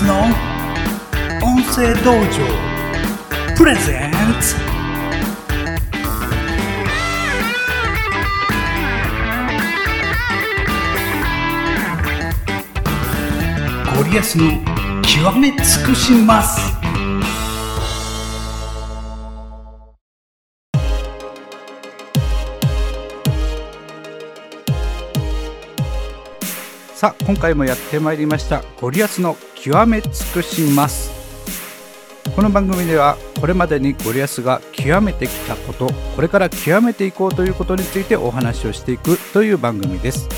スの音声道場。プレゼンツゴリアスの極め尽くします。さあ今回もやってまいりましたゴリアスの極め尽くします。この番組ではこれまでにゴリアスが極めてきたことこれから極めていこうということについてお話をしていくという番組です。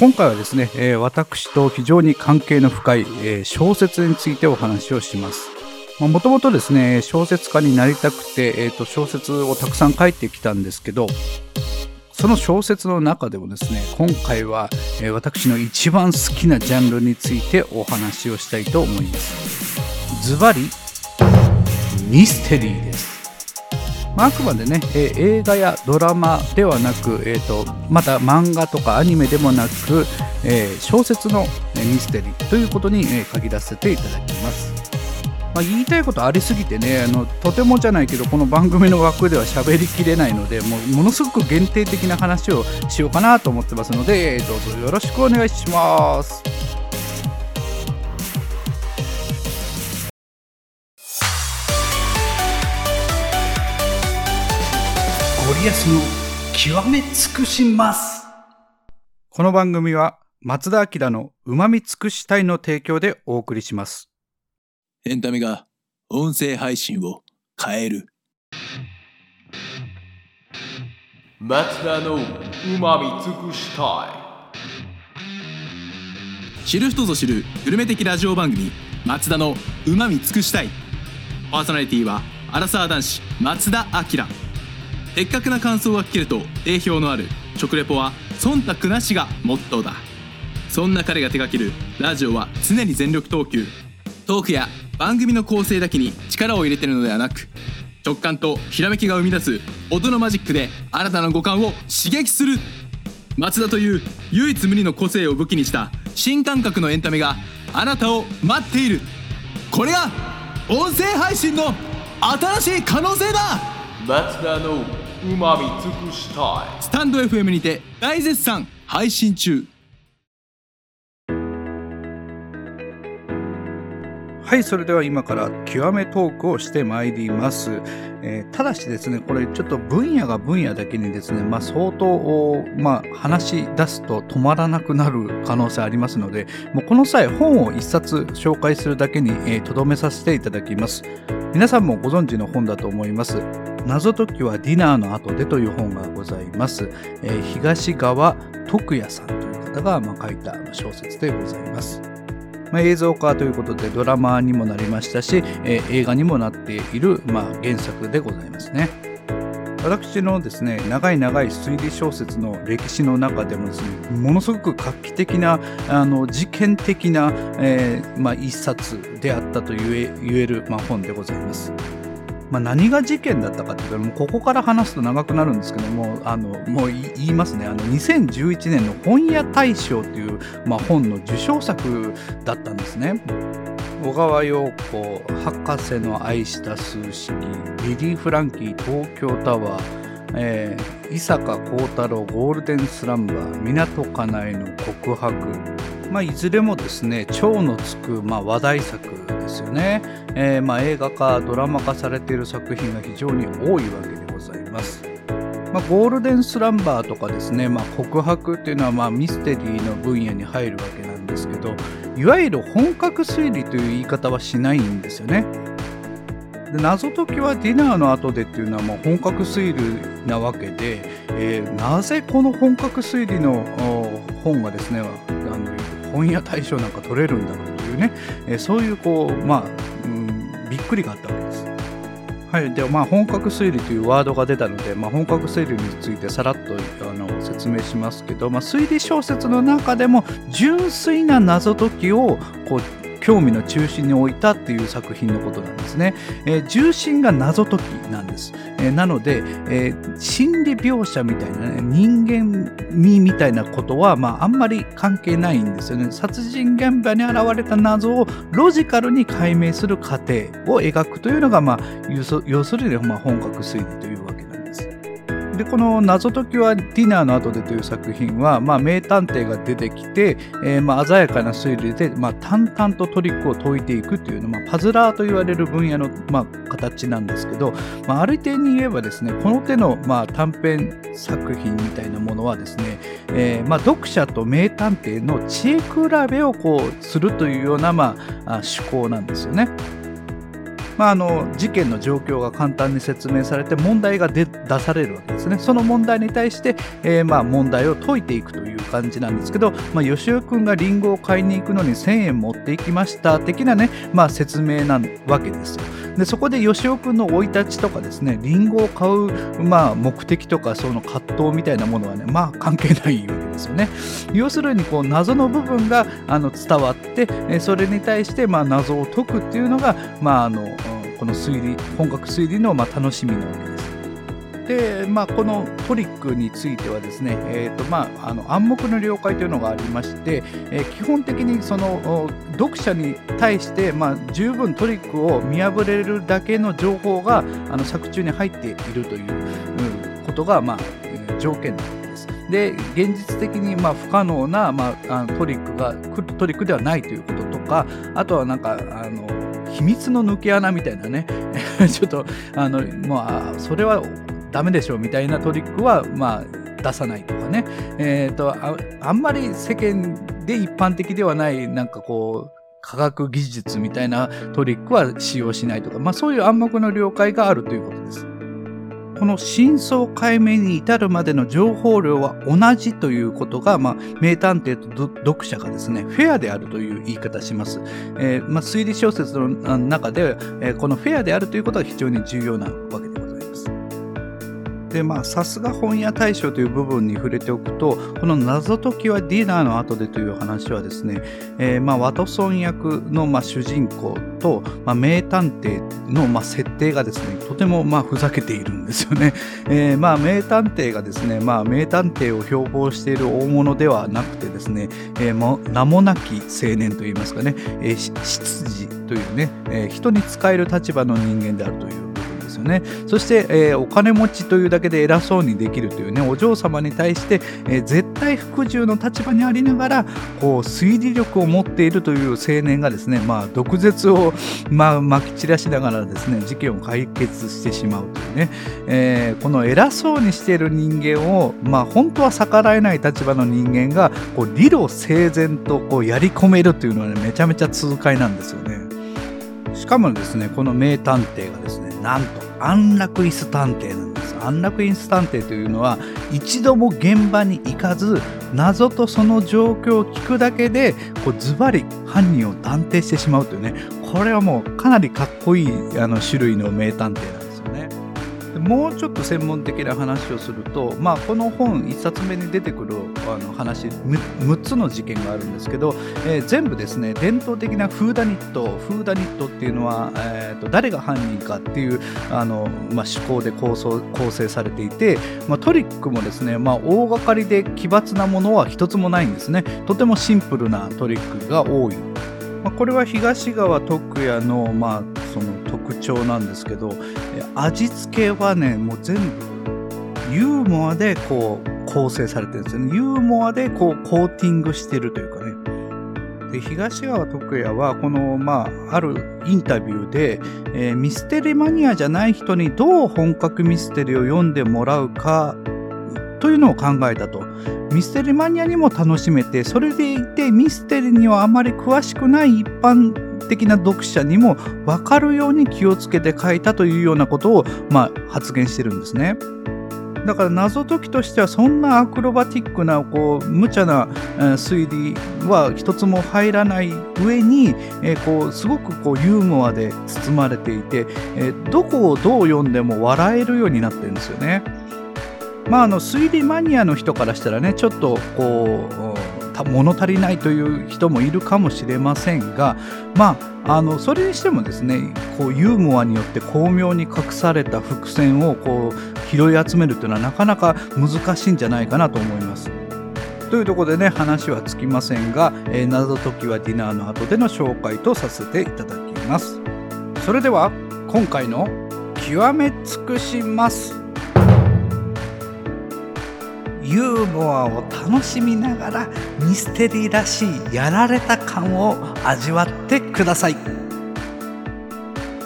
今回はですね、え、私と非常に関係の深い、え、小説についてお話をします。もともとですね小説家になりたくて、えーと小説をたくさん書いてきたんですけどその小説の中でもですね今回は、え、私の一番好きなジャンルについてお話をしたいと思いますズバリミステリーですまあ、あくまでね、え、映画やドラマではなく、えーと、また漫画とかアニメでもなく、えー、小説の、ミステリーということに、え、限らせていただきます。まあ、言いたいことありすぎてねあのとてもじゃないけどこの番組の枠では喋りきれないのでもうものすごく限定的な話をしようかなと思ってますのでどうぞよろしくお願いします。ゴリアスの極め尽くしますこの番組は松田明のうまみ尽くしたいの提供でお送りします。エンタメが音声配信を変える。松田のうまみ尽くしたい。知る人ぞ知るグルメ的ラジオ番組「松田のうまみ尽くしたい」パーソナリティはアラサー男子松田明。的確な感想が聞けると定評のある食レポは忖度なしがモットーだ。そんな彼が手掛けるラジオは常に全力投球。トークや番組の構成だけに力を入れてるのではなく直感とひらめきが生み出す音のマジックで新たな五感を刺激する。松田という唯一無二の個性を武器にした新感覚のエンタメがあなたを待っている。これが音声配信の新しい可能性だ。松田のうまみ尽くしたい。スタンド FM にて大絶賛配信中はいそれでは今から極めトークをしてまいります、えー、ただしですねこれちょっと分野が分野だけにですね、まあ、相当、まあ、話し出すと止まらなくなる可能性ありますのでもうこの際本を一冊紹介するだけにとど、えー、めさせていただきます。皆さんもご存知の本だと思います。謎解きはディナーの後でという本がございます、えー、東川徳也さんという方が、まあ、書いた小説でございます。まあ、映像化ということでドラマにもなりましたし、えー、映画にもなっている、まあ、原作でございますね。私のですね長い長い推理小説の歴史の中でもですねものすごく画期的なあの事件的な、えーまあ、一冊であったと言える、まあ、本でございます。まあ、何が事件だったかっていうともうここから話すと長くなるんですけどもあのもう言いますねあの2011年の本屋大賞という、まあ、本の受賞作だったんですね。小川陽子博士の愛した数式リリー・フランキー東京タワーえー、伊坂幸太郎ゴールデンスランバー港かなえの告白、まあ、いずれもですね超のつく、まあ、話題作ですよね、えー、まあ、映画化ドラマ化されている作品が非常に多いわけでございます。まあ、ゴールデンスランバーとかですね、ま、告白っていうのはまあミステリーの分野に入るわけなんですけどいわゆる本格推理という言い方はしないんですよね。で謎解きはディナーの後でっていうのはもう本格推理なわけで、えー、なぜこの本格推理の本がですねあの本屋大賞なんか取れるんだろうというね、えそういうこう、まあ、うん、びっくりがあったわけです。はい、でまあ、本格推理というワードが出たので、まあ、本格推理についてさらっとあの説明しますけど、まあ、推理小説の中でも純粋な謎解きをこう興味の中心に置いたっていう作品のことなんですね。えー重心が謎解きなんです。えーなので、えー心理描写みたいなね、人間味みたいなことは、まあ、あんまり関係ないんですよね。殺人現場に現れた謎をロジカルに解明する過程を描くというのが、まあ、要するに、まあ、本格推理というわけ。でこの「謎解きはディナーの後で」という作品は、まあ、名探偵が出てきて、えーまあ、鮮やかな推理で、まあ、淡々とトリックを解いていくというの、まあ、パズラーと言われる分野の、まあ、形なんですけど、まあ、ある点に言えばですねこの手の、まあ、短編作品みたいなものはですね、えーまあ、読者と名探偵の知恵比べをこうするというような、まあ、趣向なんですよね。まあ、あの事件の状況が簡単に説明されて問題が出出されるわけですね。その問題に対して、えーまあ問題を解いていくという感じなんですけど、まあ、吉尾君がリンゴを買いに行くのに1000円持っていきました的なね、まあ、説明なわけですよ。でそこで吉尾君の生い立ちとかですねリンゴを買う、まあ、目的とかその葛藤みたいなものはねまあ関係ないわけですよね。要するにこう謎の部分があの伝わってそれに対してまあ謎を解くっていうのが、まあ、あのうんこの推理本格推理のまあ楽しみなわけです。で、まあ、このトリックについてはですね、えーとまあ、あの暗黙の了解というのがありまして、えー基本的にその読者に対して、まあ、十分トリックを見破れるだけの情報があの作中に入っているといううんことが、まあえー条件なわけです。で現実的にまあ不可能な、まあ、あのトリックがトリックではないということとかあとはなんかあの秘密の抜け穴みたいなね。ちょっとあのもうあそれはダメでしょうみたいなトリックはまあ出さないとかね、えー、とああんまり世間で一般的ではないなんかこう科学技術みたいなトリックは使用しないとか、まあ、そういう暗黙の了解があるということです。この真相解明に至るまでの情報量は同じということが、まあ、名探偵と読者がですねフェアであるという言い方します。えーまあ、推理小説の中で、えーこのフェアであるということが非常に重要なわけです。でまあさすが本屋大賞という部分に触れておくとこの謎解きはディナーの後でという話はですね、えーまあ、ワトソン役のまあ主人公と、まあ、名探偵のまあ設定がですねとてもまあふざけているんですよね。えーまあ名探偵がですね、まあ、名探偵を標榜している大物ではなくてですね、えーも名もなき青年といいますかね、えー執事というね、えー人に使える立場の人間であるというですよね。そして、えーお金持ちというだけで偉そうにできるというねお嬢様に対して、えー絶対服従の立場にありながらこう推理力を持っているという青年がですね、まあ、毒舌を、まあ、まき散らしながらですね事件を解決してしまうというね、えーこの偉そうにしている人間を、まあ、本当は逆らえない立場の人間がこう理路整然とこうやり込めるというのは、ね、めちゃめちゃ痛快なんですよね。しかもですね、この名探偵がですね、なんと安楽椅子探偵なんです。安楽椅子探偵というのは、一度も現場に行かず、謎とその状況を聞くだけで、こうズバリ犯人を断定してしまうというね、これはもうかなりかっこいいあの種類の名探偵なんです。もうちょっと専門的な話をすると、まあ、この本1冊目に出てくるあの話 6, つの事件があるんですけど、えー全部ですね伝統的なフーダニットフーダニットっていうのは、えーと誰が犯人かっていうあの、まあ、思考で構想構成されていて、まあ、トリックもですね、まあ、大掛かりで奇抜なものは一つもないんですね。とてもシンプルなトリックが多い。まあ、これは東川徳也の,、まあその特徴なんですけど味付けはねもう全部ユーモアでこう構成されてるんですよねユーモアでこうコーティングしてるというかねで東川徳也はこの、まあ、あるインタビューで、えーミステリーマニアじゃない人にどう本格ミステリーを読んでもらうかというのを考えたと。ミステリーマニアにも楽しめてそれでいてミステリーにはあまり詳しくない一般的な読者にも分かるように気をつけて書いたというようなことを、まあ、発言してるんですね。だから謎解きとしてはそんなアクロバティックなこう無茶な、推理は一つも入らない上に、えこうすごくこうユーモアで包まれていて、えどこをどう読んでも笑えるようになってるんですよね。まあ、あの推理マニアの人からしたらねちょっとこう物足りないという人もいるかもしれませんがまああのそれにしてもですねこうユーモアによって巧妙に隠された伏線をこう拾い集めるというのはなかなか難しいんじゃないかなと思います。というところでね話はつきませんが、えー、謎解きはディナーの後での紹介とさせていただきますそれでは今回の極め尽くしますユーモアを楽しみながらミステリーらしいやられた感を味わってください。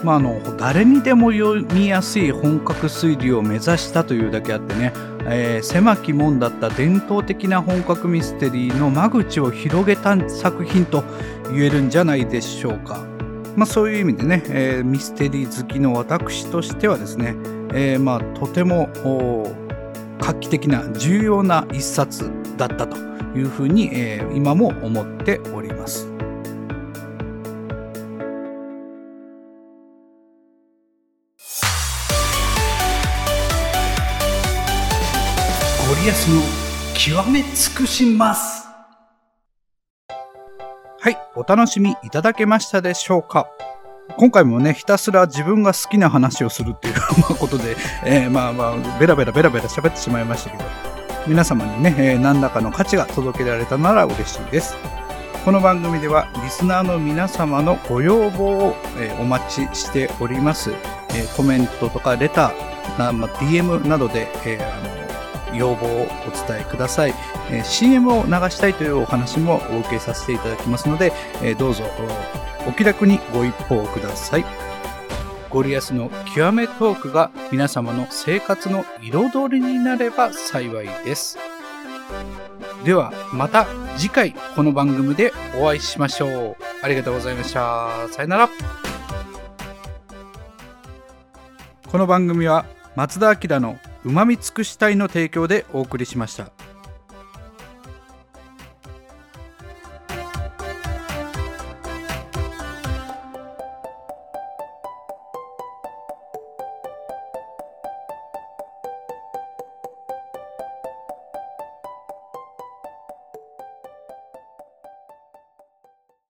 まあ、あの誰にでも読みやすい本格推理を目指したというだけあってね、えー、狭き門だった伝統的な本格ミステリーの間口を広げた作品と言えるんじゃないでしょうか。まあ、そういう意味でね、えー、ミステリー好きの私としてはですね、えー、まあとても画期的な重要な一冊だったというふうに、えー、今も思っております。ゴリアスの極め尽くします。はい、お楽しみいただけましたでしょうか今回もね、ひたすら自分が好きな話をするっていう ことで、えー、まあまあ、ベラベラベラベラ喋ってしまいましたけど、皆様にね、えー、何らかの価値が届けられたなら嬉しいです。この番組では、リスナーの皆様のご要望を、えー、お待ちしております。えー、コメントとかレター、ま、DM などで、えー、要望をお伝えください。えー、CM を流したいというお話もお受けさせていただきますので、えー、どうぞお気楽にご一報ください。ゴリアスの極めトークが皆様の生活の彩りになれば幸いです。ではまた次回この番組でお会いしましょう。ありがとうございました。さよなら。この番組は松田明のうまみ尽くし隊の提供でお送りしました。